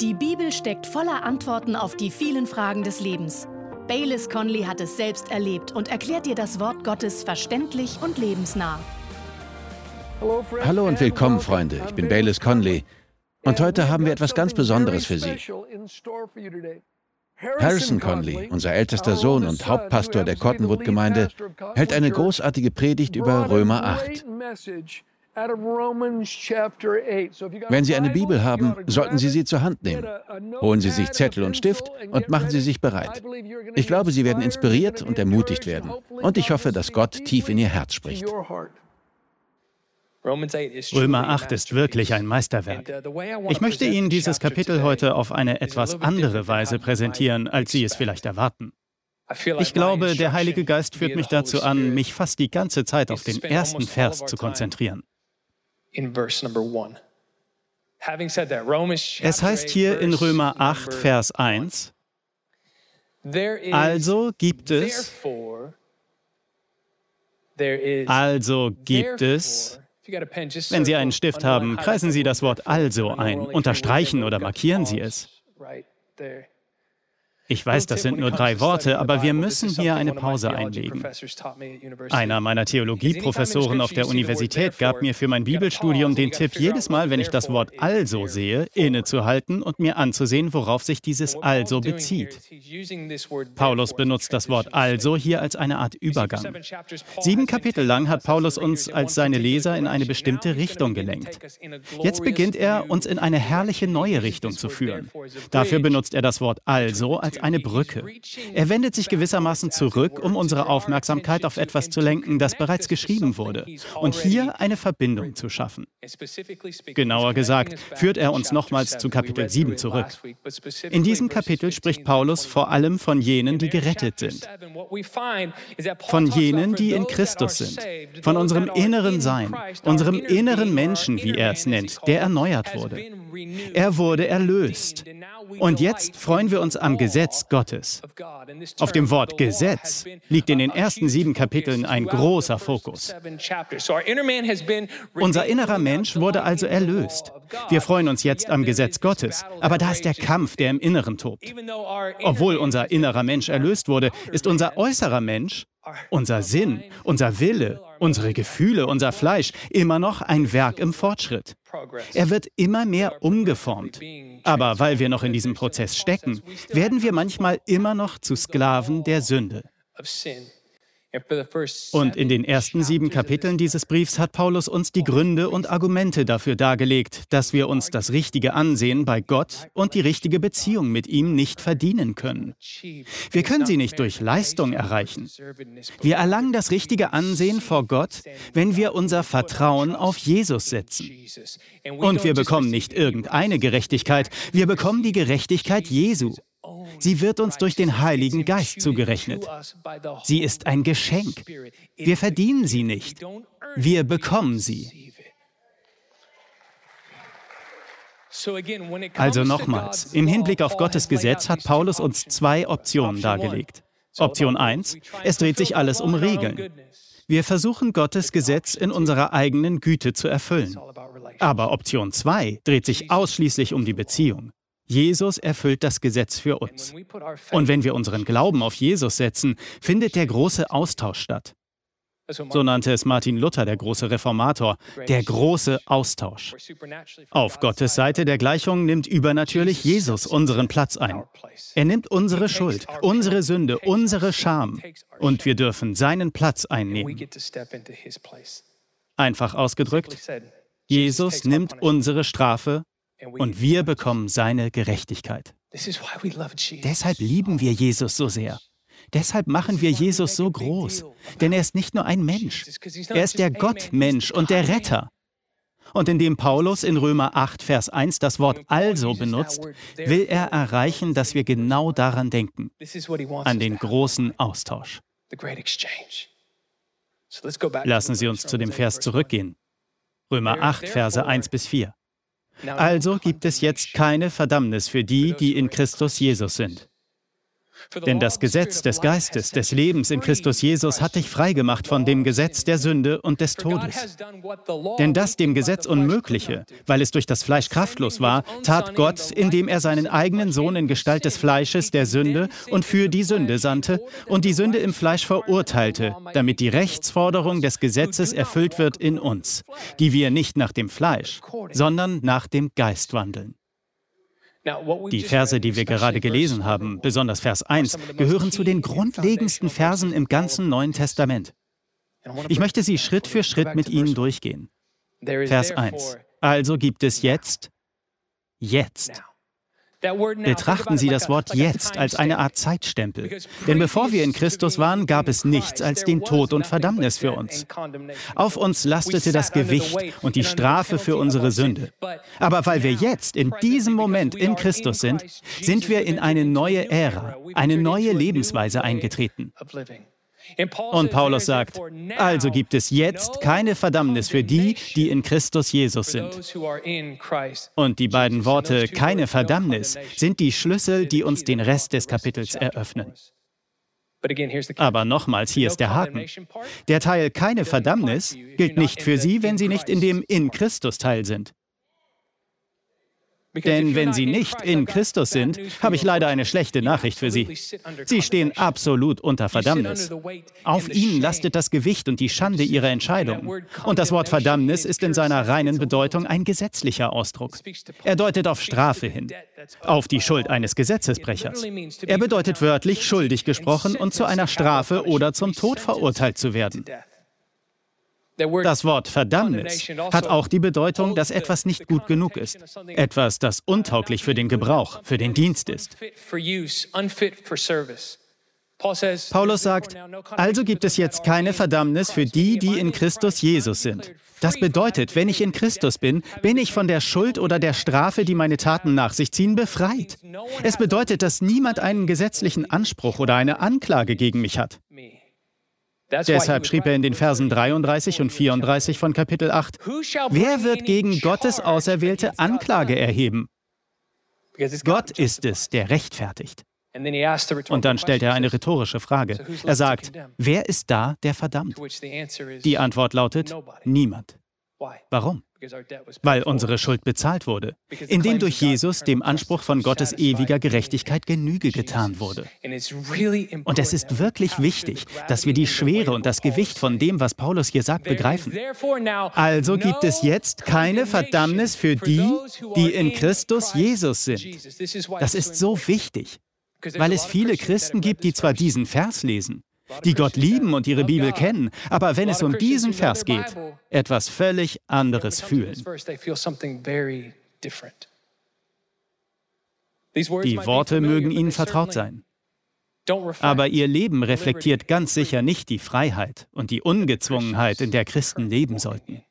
Die Bibel steckt voller Antworten auf die vielen Fragen des Lebens. Baylis Conley hat es selbst erlebt und erklärt dir das Wort Gottes verständlich und lebensnah. Hallo und willkommen, Freunde. Ich bin Baylis Conley. Und heute haben wir etwas ganz Besonderes für Sie. Harrison Conley, unser ältester Sohn und Hauptpastor der Cottonwood-Gemeinde, hält eine großartige Predigt über Römer 8. Wenn Sie eine Bibel haben, sollten Sie sie zur Hand nehmen. Holen Sie sich Zettel und Stift und machen Sie sich bereit. Ich glaube, Sie werden inspiriert und ermutigt werden. Und ich hoffe, dass Gott tief in Ihr Herz spricht. Römer 8 ist wirklich ein Meisterwerk. Ich möchte Ihnen dieses Kapitel heute auf eine etwas andere Weise präsentieren, als Sie es vielleicht erwarten. Ich glaube, der Heilige Geist führt mich dazu an, mich fast die ganze Zeit auf den ersten Vers zu konzentrieren. Es heißt hier in Römer 8, Vers 1, also gibt es, also gibt es, wenn Sie einen Stift haben, kreisen Sie das Wort also ein, unterstreichen oder markieren Sie es. Ich weiß, das sind nur drei Worte, aber wir müssen hier eine Pause einlegen. Einer meiner Theologieprofessoren auf der Universität gab mir für mein Bibelstudium den Tipp, jedes Mal, wenn ich das Wort also sehe, innezuhalten und mir anzusehen, worauf sich dieses also bezieht. Paulus benutzt das Wort also hier als eine Art Übergang. Sieben Kapitel lang hat Paulus uns als seine Leser in eine bestimmte Richtung gelenkt. Jetzt beginnt er, uns in eine herrliche neue Richtung zu führen. Dafür benutzt er das Wort also als eine Brücke. Er wendet sich gewissermaßen zurück, um unsere Aufmerksamkeit auf etwas zu lenken, das bereits geschrieben wurde, und hier eine Verbindung zu schaffen. Genauer gesagt, führt er uns nochmals zu Kapitel 7 zurück. In diesem Kapitel spricht Paulus vor allem von jenen, die gerettet sind, von jenen, die in Christus sind, von unserem inneren Sein, unserem inneren Menschen, wie er es nennt, der erneuert wurde. Er wurde erlöst. Und jetzt freuen wir uns am Gesetz Gottes. Auf dem Wort Gesetz liegt in den ersten sieben Kapiteln ein großer Fokus. Unser innerer Mensch wurde also erlöst. Wir freuen uns jetzt am Gesetz Gottes, aber da ist der Kampf, der im Inneren tobt. Obwohl unser innerer Mensch erlöst wurde, ist unser äußerer Mensch unser Sinn, unser Wille, unsere Gefühle, unser Fleisch immer noch ein Werk im Fortschritt. Er wird immer mehr umgeformt. Aber weil wir noch in diesem Prozess stecken, werden wir manchmal immer noch zu Sklaven der Sünde. Und in den ersten sieben Kapiteln dieses Briefs hat Paulus uns die Gründe und Argumente dafür dargelegt, dass wir uns das richtige Ansehen bei Gott und die richtige Beziehung mit ihm nicht verdienen können. Wir können sie nicht durch Leistung erreichen. Wir erlangen das richtige Ansehen vor Gott, wenn wir unser Vertrauen auf Jesus setzen. Und wir bekommen nicht irgendeine Gerechtigkeit, wir bekommen die Gerechtigkeit Jesu. Sie wird uns durch den Heiligen Geist zugerechnet. Sie ist ein Geschenk. Wir verdienen sie nicht. Wir bekommen sie. Also nochmals, im Hinblick auf Gottes Gesetz hat Paulus uns zwei Optionen dargelegt. Option 1, es dreht sich alles um Regeln. Wir versuchen Gottes Gesetz in unserer eigenen Güte zu erfüllen. Aber Option 2 dreht sich ausschließlich um die Beziehung. Jesus erfüllt das Gesetz für uns. Und wenn wir unseren Glauben auf Jesus setzen, findet der große Austausch statt. So nannte es Martin Luther, der große Reformator, der große Austausch. Auf Gottes Seite der Gleichung nimmt übernatürlich Jesus unseren Platz ein. Er nimmt unsere Schuld, unsere Sünde, unsere Scham und wir dürfen seinen Platz einnehmen. Einfach ausgedrückt, Jesus nimmt unsere Strafe und wir bekommen seine Gerechtigkeit. Deshalb lieben wir Jesus so sehr. Deshalb machen wir Jesus so groß. Denn er ist nicht nur ein Mensch. Er ist der Gottmensch und der Retter. Und indem Paulus in Römer 8, Vers 1 das Wort also benutzt, will er erreichen, dass wir genau daran denken, an den großen Austausch. Lassen Sie uns zu dem Vers zurückgehen. Römer 8, Verse 1 bis 4. Also gibt es jetzt keine Verdammnis für die, die in Christus Jesus sind. Denn das Gesetz des Geistes, des Lebens in Christus Jesus hat dich freigemacht von dem Gesetz der Sünde und des Todes. Denn das dem Gesetz Unmögliche, weil es durch das Fleisch kraftlos war, tat Gott, indem er seinen eigenen Sohn in Gestalt des Fleisches der Sünde und für die Sünde sandte und die Sünde im Fleisch verurteilte, damit die Rechtsforderung des Gesetzes erfüllt wird in uns, die wir nicht nach dem Fleisch, sondern nach dem Geist wandeln. Die Verse, die wir gerade gelesen haben, besonders Vers 1, gehören zu den grundlegendsten Versen im ganzen Neuen Testament. Ich möchte sie Schritt für Schritt mit Ihnen durchgehen. Vers 1. Also gibt es jetzt, jetzt Betrachten Sie das Wort jetzt als eine Art Zeitstempel. Denn bevor wir in Christus waren, gab es nichts als den Tod und Verdammnis für uns. Auf uns lastete das Gewicht und die Strafe für unsere Sünde. Aber weil wir jetzt in diesem Moment in Christus sind, sind wir in eine neue Ära, eine neue Lebensweise eingetreten. Und Paulus sagt, also gibt es jetzt keine Verdammnis für die, die in Christus Jesus sind. Und die beiden Worte keine Verdammnis sind die Schlüssel, die uns den Rest des Kapitels eröffnen. Aber nochmals, hier ist der Haken. Der Teil keine Verdammnis gilt nicht für Sie, wenn Sie nicht in dem in Christus Teil sind. Denn wenn Sie nicht in Christus sind, habe ich leider eine schlechte Nachricht für Sie. Sie stehen absolut unter Verdammnis. Auf Ihnen lastet das Gewicht und die Schande Ihrer Entscheidung. Und das Wort Verdammnis ist in seiner reinen Bedeutung ein gesetzlicher Ausdruck. Er deutet auf Strafe hin, auf die Schuld eines Gesetzesbrechers. Er bedeutet wörtlich schuldig gesprochen und zu einer Strafe oder zum Tod verurteilt zu werden. Das Wort Verdammnis hat auch die Bedeutung, dass etwas nicht gut genug ist. Etwas, das untauglich für den Gebrauch, für den Dienst ist. Paulus sagt, also gibt es jetzt keine Verdammnis für die, die in Christus Jesus sind. Das bedeutet, wenn ich in Christus bin, bin ich von der Schuld oder der Strafe, die meine Taten nach sich ziehen, befreit. Es bedeutet, dass niemand einen gesetzlichen Anspruch oder eine Anklage gegen mich hat. Deshalb schrieb er in den Versen 33 und 34 von Kapitel 8, wer wird gegen Gottes Auserwählte Anklage erheben? Gott ist es, der rechtfertigt. Und dann stellt er eine rhetorische Frage. Er sagt, wer ist da, der verdammt? Die Antwort lautet, niemand. Warum? Weil unsere Schuld bezahlt wurde, indem durch Jesus dem Anspruch von Gottes ewiger Gerechtigkeit Genüge getan wurde. Und es ist wirklich wichtig, dass wir die Schwere und das Gewicht von dem, was Paulus hier sagt, begreifen. Also gibt es jetzt keine Verdammnis für die, die in Christus Jesus sind. Das ist so wichtig, weil es viele Christen gibt, die zwar diesen Vers lesen, die Gott lieben und ihre Bibel kennen, aber wenn es um diesen Vers geht, etwas völlig anderes fühlen. Die Worte mögen ihnen vertraut sein. Aber ihr Leben reflektiert ganz sicher nicht die Freiheit und die Ungezwungenheit, in der Christen leben sollten.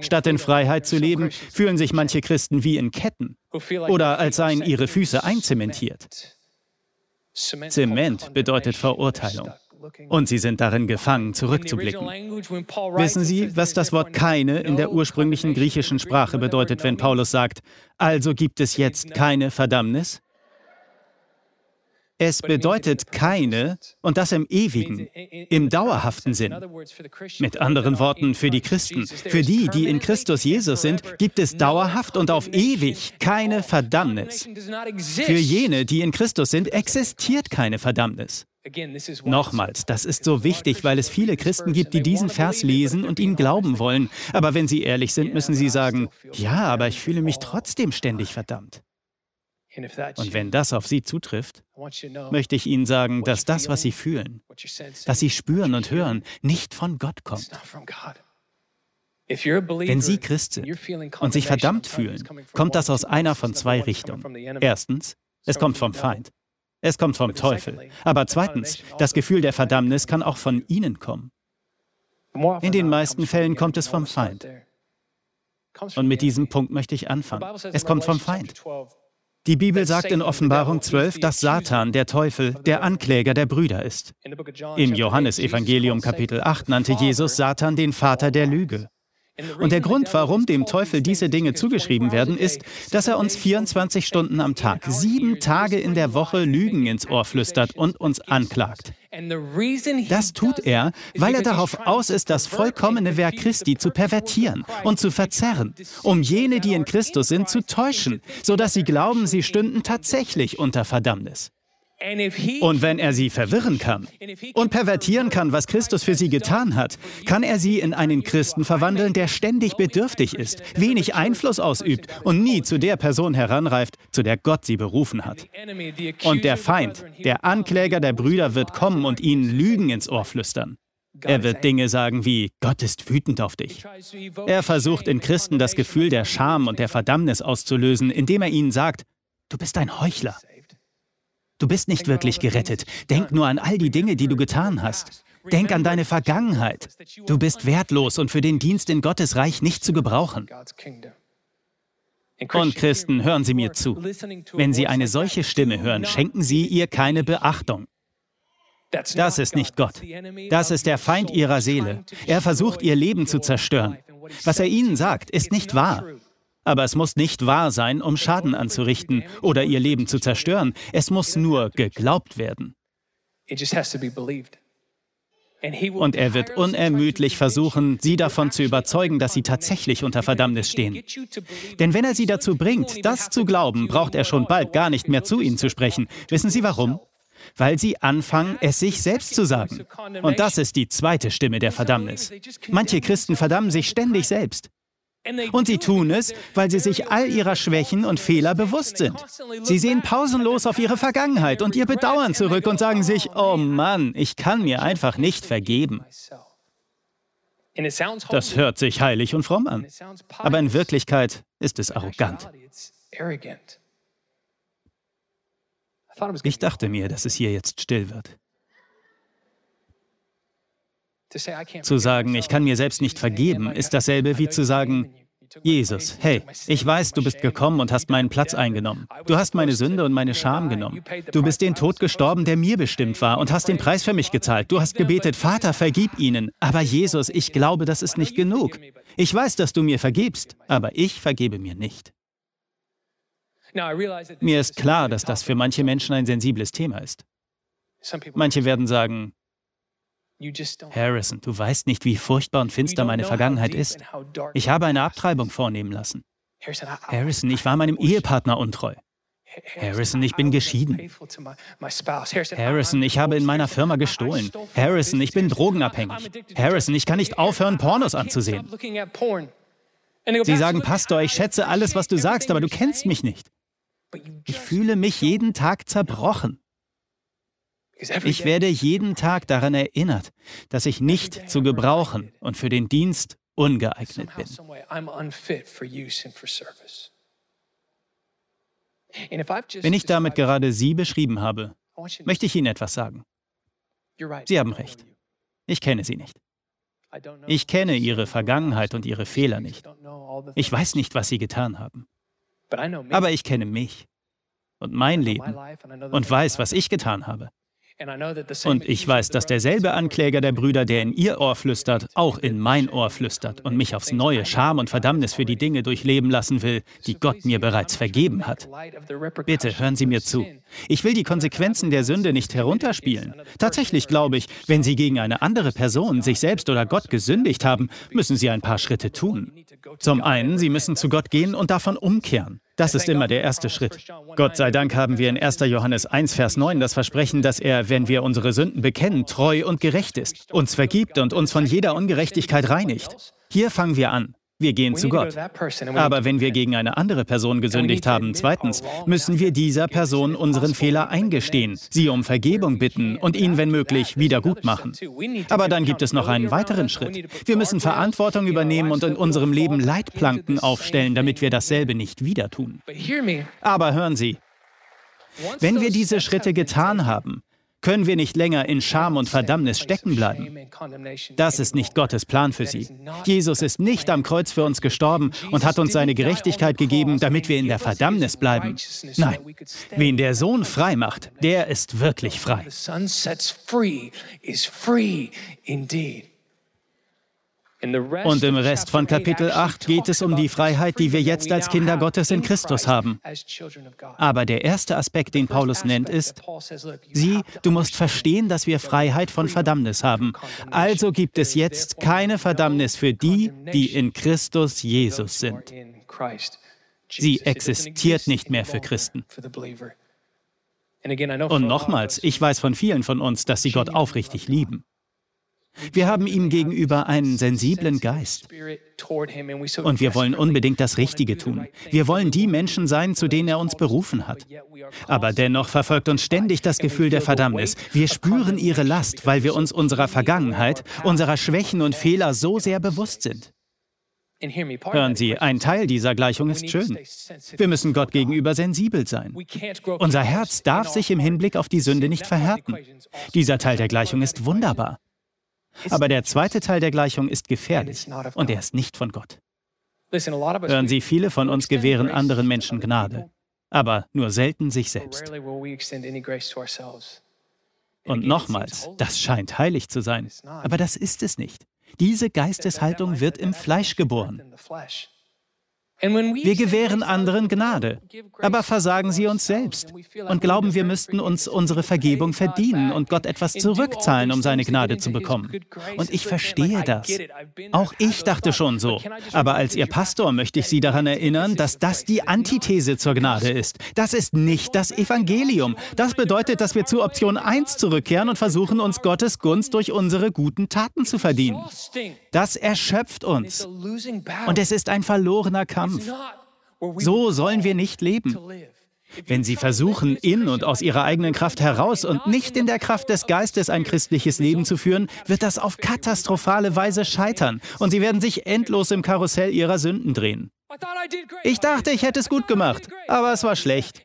Statt in Freiheit zu leben, fühlen sich manche Christen wie in Ketten oder als seien ihre Füße einzementiert. Zement bedeutet Verurteilung. Und sie sind darin gefangen, zurückzublicken. Wissen Sie, was das Wort keine in der ursprünglichen griechischen Sprache bedeutet, wenn Paulus sagt, also gibt es jetzt keine Verdammnis? Es bedeutet keine und das im ewigen, im dauerhaften Sinn. Mit anderen Worten, für die Christen, für die, die in Christus Jesus sind, gibt es dauerhaft und auf ewig keine Verdammnis. Für jene, die in Christus sind, existiert keine Verdammnis. Nochmals, das ist so wichtig, weil es viele Christen gibt, die diesen Vers lesen und ihn glauben wollen. Aber wenn sie ehrlich sind, müssen sie sagen, ja, aber ich fühle mich trotzdem ständig verdammt. Und wenn das auf Sie zutrifft, möchte ich Ihnen sagen, dass das, was Sie fühlen, was Sie spüren und hören, nicht von Gott kommt. Wenn Sie Christ sind und sich verdammt fühlen, kommt das aus einer von zwei Richtungen. Erstens, es kommt vom Feind. Es kommt vom Teufel. Aber zweitens, das Gefühl der Verdammnis kann auch von Ihnen kommen. In den meisten Fällen kommt es vom Feind. Und mit diesem Punkt möchte ich anfangen. Es kommt vom Feind. Die Bibel sagt in Offenbarung 12, dass Satan, der Teufel, der Ankläger der Brüder ist. Im Johannesevangelium Kapitel 8 nannte Jesus Satan den Vater der Lüge. Und der Grund, warum dem Teufel diese Dinge zugeschrieben werden, ist, dass er uns 24 Stunden am Tag, sieben Tage in der Woche Lügen ins Ohr flüstert und uns anklagt. Das tut er, weil er darauf aus ist, das vollkommene Werk Christi zu pervertieren und zu verzerren, um jene, die in Christus sind, zu täuschen, sodass sie glauben, sie stünden tatsächlich unter Verdammnis. Und wenn er sie verwirren kann und pervertieren kann, was Christus für sie getan hat, kann er sie in einen Christen verwandeln, der ständig bedürftig ist, wenig Einfluss ausübt und nie zu der Person heranreift, zu der Gott sie berufen hat. Und der Feind, der Ankläger der Brüder wird kommen und ihnen Lügen ins Ohr flüstern. Er wird Dinge sagen wie, Gott ist wütend auf dich. Er versucht in Christen das Gefühl der Scham und der Verdammnis auszulösen, indem er ihnen sagt, du bist ein Heuchler. Du bist nicht wirklich gerettet. Denk nur an all die Dinge, die du getan hast. Denk an deine Vergangenheit. Du bist wertlos und für den Dienst in Gottes Reich nicht zu gebrauchen. Und Christen, hören Sie mir zu. Wenn Sie eine solche Stimme hören, schenken Sie ihr keine Beachtung. Das ist nicht Gott. Das ist der Feind Ihrer Seele. Er versucht, Ihr Leben zu zerstören. Was er Ihnen sagt, ist nicht wahr. Aber es muss nicht wahr sein, um Schaden anzurichten oder ihr Leben zu zerstören. Es muss nur geglaubt werden. Und er wird unermüdlich versuchen, sie davon zu überzeugen, dass sie tatsächlich unter Verdammnis stehen. Denn wenn er sie dazu bringt, das zu glauben, braucht er schon bald gar nicht mehr zu ihnen zu sprechen. Wissen Sie warum? Weil sie anfangen, es sich selbst zu sagen. Und das ist die zweite Stimme der Verdammnis. Manche Christen verdammen sich ständig selbst. Und sie tun es, weil sie sich all ihrer Schwächen und Fehler bewusst sind. Sie sehen pausenlos auf ihre Vergangenheit und ihr Bedauern zurück und sagen sich, oh Mann, ich kann mir einfach nicht vergeben. Das hört sich heilig und fromm an, aber in Wirklichkeit ist es arrogant. Ich dachte mir, dass es hier jetzt still wird. Zu sagen, ich kann mir selbst nicht vergeben, ist dasselbe wie zu sagen, Jesus, hey, ich weiß, du bist gekommen und hast meinen Platz eingenommen. Du hast meine Sünde und meine Scham genommen. Du bist den Tod gestorben, der mir bestimmt war und hast den Preis für mich gezahlt. Du hast gebetet, Vater, vergib ihnen. Aber Jesus, ich glaube, das ist nicht genug. Ich weiß, dass du mir vergibst, aber ich vergebe mir nicht. Mir ist klar, dass das für manche Menschen ein sensibles Thema ist. Manche werden sagen, Harrison, du weißt nicht, wie furchtbar und finster meine Vergangenheit ist. Ich habe eine Abtreibung vornehmen lassen. Harrison, ich war meinem Ehepartner untreu. Harrison, ich bin geschieden. Harrison, ich habe in meiner Firma gestohlen. Harrison, ich bin drogenabhängig. Harrison, ich kann nicht aufhören, Pornos anzusehen. Sie sagen, Pastor, ich schätze alles, was du sagst, aber du kennst mich nicht. Ich fühle mich jeden Tag zerbrochen. Ich werde jeden Tag daran erinnert, dass ich nicht zu gebrauchen und für den Dienst ungeeignet bin. Wenn ich damit gerade Sie beschrieben habe, möchte ich Ihnen etwas sagen. Sie haben recht. Ich kenne Sie nicht. Ich kenne Ihre Vergangenheit und Ihre Fehler nicht. Ich weiß nicht, was Sie getan haben. Aber ich kenne mich und mein Leben und weiß, was ich getan habe. Und ich weiß, dass derselbe Ankläger der Brüder, der in ihr Ohr flüstert, auch in mein Ohr flüstert und mich aufs neue Scham und Verdammnis für die Dinge durchleben lassen will, die Gott mir bereits vergeben hat. Bitte hören Sie mir zu. Ich will die Konsequenzen der Sünde nicht herunterspielen. Tatsächlich glaube ich, wenn Sie gegen eine andere Person, sich selbst oder Gott gesündigt haben, müssen Sie ein paar Schritte tun. Zum einen, Sie müssen zu Gott gehen und davon umkehren. Das ist immer der erste Schritt. Gott sei Dank haben wir in 1. Johannes 1, Vers 9 das Versprechen, dass er, wenn wir unsere Sünden bekennen, treu und gerecht ist, uns vergibt und uns von jeder Ungerechtigkeit reinigt. Hier fangen wir an. Wir gehen zu Gott. Aber wenn wir gegen eine andere Person gesündigt haben, zweitens, müssen wir dieser Person unseren Fehler eingestehen, sie um Vergebung bitten und ihn, wenn möglich, wieder gut machen. Aber dann gibt es noch einen weiteren Schritt. Wir müssen Verantwortung übernehmen und in unserem Leben Leitplanken aufstellen, damit wir dasselbe nicht wieder tun. Aber hören Sie, wenn wir diese Schritte getan haben, können wir nicht länger in Scham und Verdammnis stecken bleiben. Das ist nicht Gottes Plan für sie. Jesus ist nicht am Kreuz für uns gestorben und hat uns seine Gerechtigkeit gegeben, damit wir in der Verdammnis bleiben. Nein, wen der Sohn frei macht, der ist wirklich frei. Und im Rest von Kapitel 8 geht es um die Freiheit, die wir jetzt als Kinder Gottes in Christus haben. Aber der erste Aspekt, den Paulus nennt, ist, sieh, du musst verstehen, dass wir Freiheit von Verdammnis haben. Also gibt es jetzt keine Verdammnis für die, die in Christus Jesus sind. Sie existiert nicht mehr für Christen. Und nochmals, ich weiß von vielen von uns, dass sie Gott aufrichtig lieben. Wir haben ihm gegenüber einen sensiblen Geist. Und wir wollen unbedingt das Richtige tun. Wir wollen die Menschen sein, zu denen er uns berufen hat. Aber dennoch verfolgt uns ständig das Gefühl der Verdammnis. Wir spüren ihre Last, weil wir uns unserer Vergangenheit, unserer Schwächen und Fehler so sehr bewusst sind. Hören Sie, ein Teil dieser Gleichung ist schön. Wir müssen Gott gegenüber sensibel sein. Unser Herz darf sich im Hinblick auf die Sünde nicht verhärten. Dieser Teil der Gleichung ist wunderbar. Aber der zweite Teil der Gleichung ist gefährlich und er ist nicht von Gott. Hören Sie, viele von uns gewähren anderen Menschen Gnade, aber nur selten sich selbst. Und nochmals, das scheint heilig zu sein, aber das ist es nicht. Diese Geisteshaltung wird im Fleisch geboren. Wir gewähren anderen Gnade, aber versagen sie uns selbst und glauben, wir müssten uns unsere Vergebung verdienen und Gott etwas zurückzahlen, um seine Gnade zu bekommen. Und ich verstehe das. Auch ich dachte schon so. Aber als Ihr Pastor möchte ich Sie daran erinnern, dass das die Antithese zur Gnade ist. Das ist nicht das Evangelium. Das bedeutet, dass wir zu Option 1 zurückkehren und versuchen, uns Gottes Gunst durch unsere guten Taten zu verdienen. Das erschöpft uns. Und es ist ein verlorener Kampf. Kampf. So sollen wir nicht leben. Wenn Sie versuchen, in und aus Ihrer eigenen Kraft heraus und nicht in der Kraft des Geistes ein christliches Leben zu führen, wird das auf katastrophale Weise scheitern und Sie werden sich endlos im Karussell Ihrer Sünden drehen. Ich dachte, ich hätte es gut gemacht, aber es war schlecht.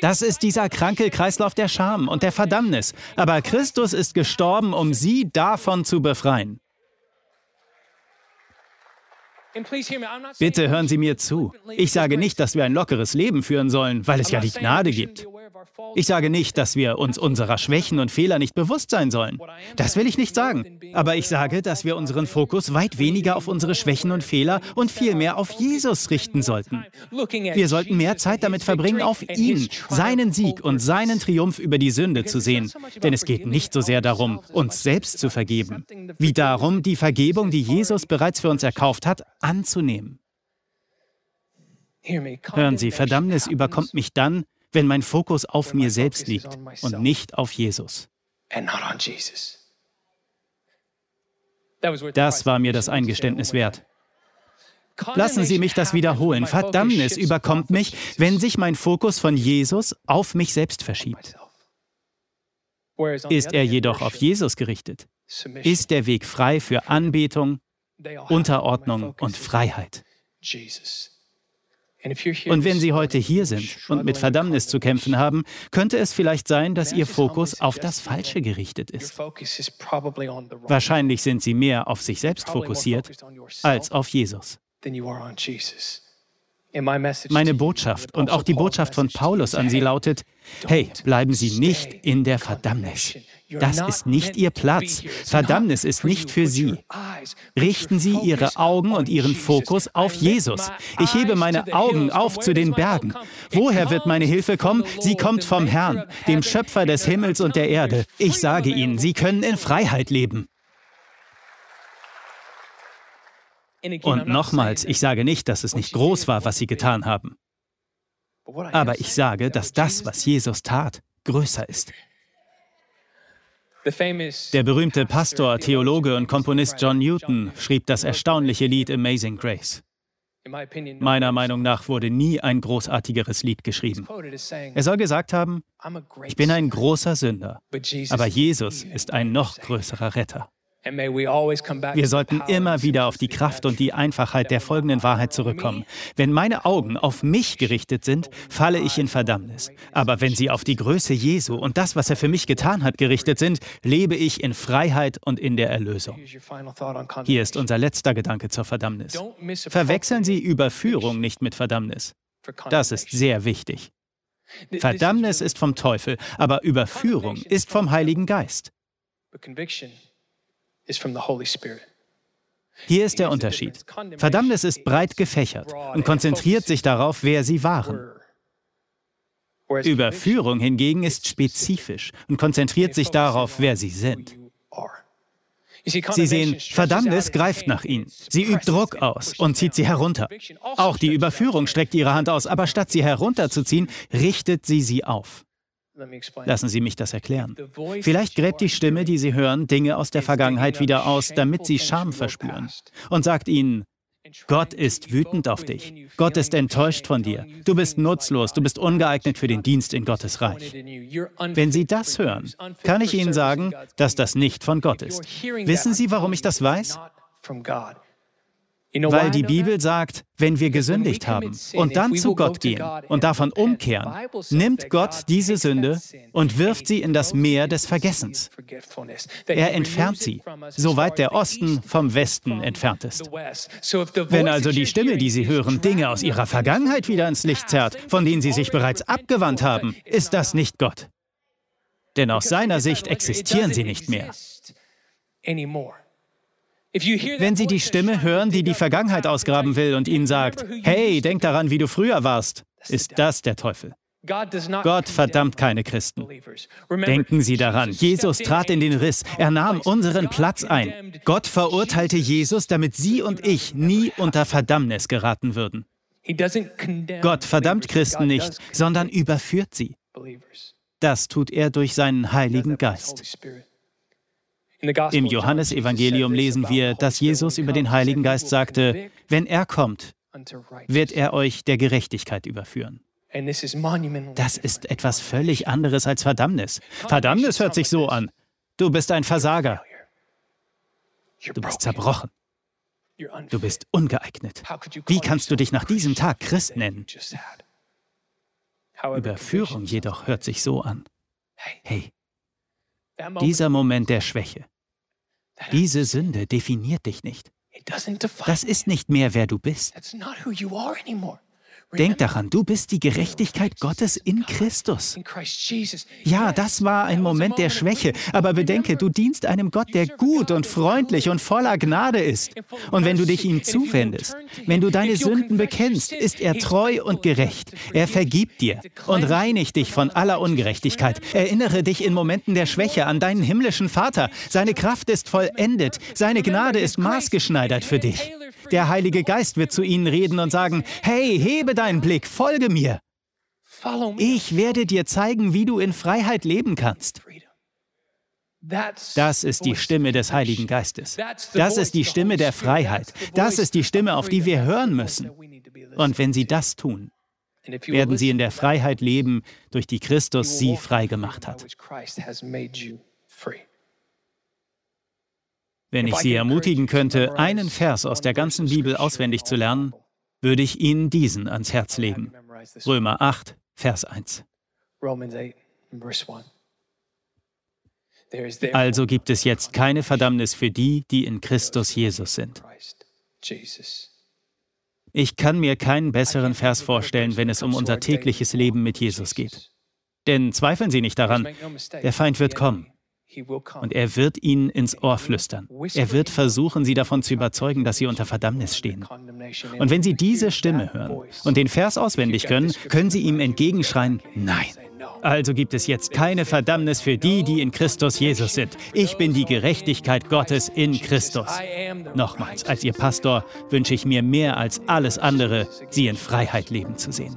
Das ist dieser kranke Kreislauf der Scham und der Verdammnis. Aber Christus ist gestorben, um Sie davon zu befreien. Bitte hören Sie mir zu. Ich sage nicht, dass wir ein lockeres Leben führen sollen, weil es ja die Gnade gibt. Ich sage nicht, dass wir uns unserer Schwächen und Fehler nicht bewusst sein sollen. Das will ich nicht sagen. Aber ich sage, dass wir unseren Fokus weit weniger auf unsere Schwächen und Fehler und viel mehr auf Jesus richten sollten. Wir sollten mehr Zeit damit verbringen, auf ihn, seinen Sieg und seinen Triumph über die Sünde zu sehen. Denn es geht nicht so sehr darum, uns selbst zu vergeben, wie darum, die Vergebung, die Jesus bereits für uns erkauft hat, anzunehmen. Hören Sie, Verdammnis überkommt mich dann, wenn mein Fokus auf mir selbst liegt und nicht auf Jesus. Das war mir das Eingeständnis wert. Lassen Sie mich das wiederholen. Verdammnis überkommt mich, wenn sich mein Fokus von Jesus auf mich selbst verschiebt. Ist er jedoch auf Jesus gerichtet, ist der Weg frei für Anbetung, Unterordnung und Freiheit. Und wenn Sie heute hier sind und mit Verdammnis zu kämpfen haben, könnte es vielleicht sein, dass Ihr Fokus auf das Falsche gerichtet ist. Wahrscheinlich sind Sie mehr auf sich selbst fokussiert als auf Jesus. Meine Botschaft und auch die Botschaft von Paulus an Sie lautet, hey, bleiben Sie nicht in der Verdammnis. Das ist nicht Ihr Platz. Verdammnis ist nicht für Sie. Richten Sie Ihre Augen und Ihren Fokus auf Jesus. Ich hebe meine Augen auf zu den Bergen. Woher wird meine Hilfe kommen? Sie kommt vom Herrn, dem Schöpfer des Himmels und der Erde. Ich sage Ihnen, Sie können in Freiheit leben. Und nochmals, ich sage nicht, dass es nicht groß war, was Sie getan haben. Aber ich sage, dass das, was Jesus tat, größer ist. Der berühmte Pastor, Theologe und Komponist John Newton schrieb das erstaunliche Lied Amazing Grace. Meiner Meinung nach wurde nie ein großartigeres Lied geschrieben. Er soll gesagt haben, ich bin ein großer Sünder, aber Jesus ist ein noch größerer Retter. Wir sollten immer wieder auf die Kraft und die Einfachheit der folgenden Wahrheit zurückkommen. Wenn meine Augen auf mich gerichtet sind, falle ich in Verdammnis. Aber wenn sie auf die Größe Jesu und das, was er für mich getan hat, gerichtet sind, lebe ich in Freiheit und in der Erlösung. Hier ist unser letzter Gedanke zur Verdammnis. Verwechseln Sie Überführung nicht mit Verdammnis. Das ist sehr wichtig. Verdammnis ist vom Teufel, aber Überführung ist vom Heiligen Geist. Hier ist der Unterschied. Verdammnis ist breit gefächert und konzentriert sich darauf, wer sie waren. Überführung hingegen ist spezifisch und konzentriert sich darauf, wer sie sind. Sie sehen, Verdammnis greift nach ihnen. Sie übt Druck aus und zieht sie herunter. Auch die Überführung streckt ihre Hand aus, aber statt sie herunterzuziehen, richtet sie sie auf. Lassen Sie mich das erklären. Vielleicht gräbt die Stimme, die Sie hören, Dinge aus der Vergangenheit wieder aus, damit Sie Scham verspüren und sagt Ihnen, Gott ist wütend auf dich. Gott ist enttäuscht von dir. Du bist nutzlos, du bist ungeeignet für den Dienst in Gottes Reich. Wenn Sie das hören, kann ich Ihnen sagen, dass das nicht von Gott ist. Wissen Sie, warum ich das weiß? Weil die Bibel sagt, wenn wir gesündigt haben und dann zu Gott gehen und davon umkehren, nimmt Gott diese Sünde und wirft sie in das Meer des Vergessens. Er entfernt sie, soweit der Osten vom Westen entfernt ist. Wenn also die Stimme, die Sie hören, Dinge aus Ihrer Vergangenheit wieder ins Licht zerrt, von denen Sie sich bereits abgewandt haben, ist das nicht Gott. Denn aus seiner Sicht existieren sie nicht mehr. Wenn Sie die Stimme hören, die die Vergangenheit ausgraben will und Ihnen sagt, hey, denk daran, wie du früher warst, ist das der Teufel. Gott verdammt keine Christen. Denken Sie daran, Jesus trat in den Riss, er nahm unseren Platz ein. Gott verurteilte Jesus, damit Sie und ich nie unter Verdammnis geraten würden. Gott verdammt Christen nicht, sondern überführt sie. Das tut er durch seinen Heiligen Geist. Im Johannesevangelium lesen wir, dass Jesus über den Heiligen Geist sagte, wenn er kommt, wird er euch der Gerechtigkeit überführen. Das ist etwas völlig anderes als Verdammnis. Verdammnis hört sich so an. Du bist ein Versager. Du bist zerbrochen. Du bist ungeeignet. Wie kannst du dich nach diesem Tag Christ nennen? Überführung jedoch hört sich so an. Hey, dieser Moment der Schwäche, diese Sünde definiert dich nicht. Das ist nicht mehr, wer du bist. Denk daran, du bist die Gerechtigkeit Gottes in Christus. Ja, das war ein Moment der Schwäche, aber bedenke, du dienst einem Gott, der gut und freundlich und voller Gnade ist. Und wenn du dich ihm zuwendest, wenn du deine Sünden bekennst, ist er treu und gerecht. Er vergibt dir und reinigt dich von aller Ungerechtigkeit. Erinnere dich in Momenten der Schwäche an deinen himmlischen Vater. Seine Kraft ist vollendet, seine Gnade ist maßgeschneidert für dich. Der Heilige Geist wird zu ihnen reden und sagen, hey, hebe deinen Blick, folge mir. Ich werde dir zeigen, wie du in Freiheit leben kannst. Das ist die Stimme des Heiligen Geistes. Das ist die Stimme der Freiheit. Das ist die Stimme, auf die wir hören müssen. Und wenn Sie das tun, werden Sie in der Freiheit leben, durch die Christus Sie frei gemacht hat. Wenn ich Sie ermutigen könnte, einen Vers aus der ganzen Bibel auswendig zu lernen, würde ich Ihnen diesen ans Herz legen. Römer 8, Vers 1. Also gibt es jetzt keine Verdammnis für die, die in Christus Jesus sind. Ich kann mir keinen besseren Vers vorstellen, wenn es um unser tägliches Leben mit Jesus geht. Denn zweifeln Sie nicht daran, der Feind wird kommen. Und er wird ihnen ins Ohr flüstern. Er wird versuchen, sie davon zu überzeugen, dass sie unter Verdammnis stehen. Und wenn sie diese Stimme hören und den Vers auswendig können, können sie ihm entgegenschreien, nein. Also gibt es jetzt keine Verdammnis für die, die in Christus Jesus sind. Ich bin die Gerechtigkeit Gottes in Christus. Nochmals, als Ihr Pastor wünsche ich mir mehr als alles andere, Sie in Freiheit leben zu sehen.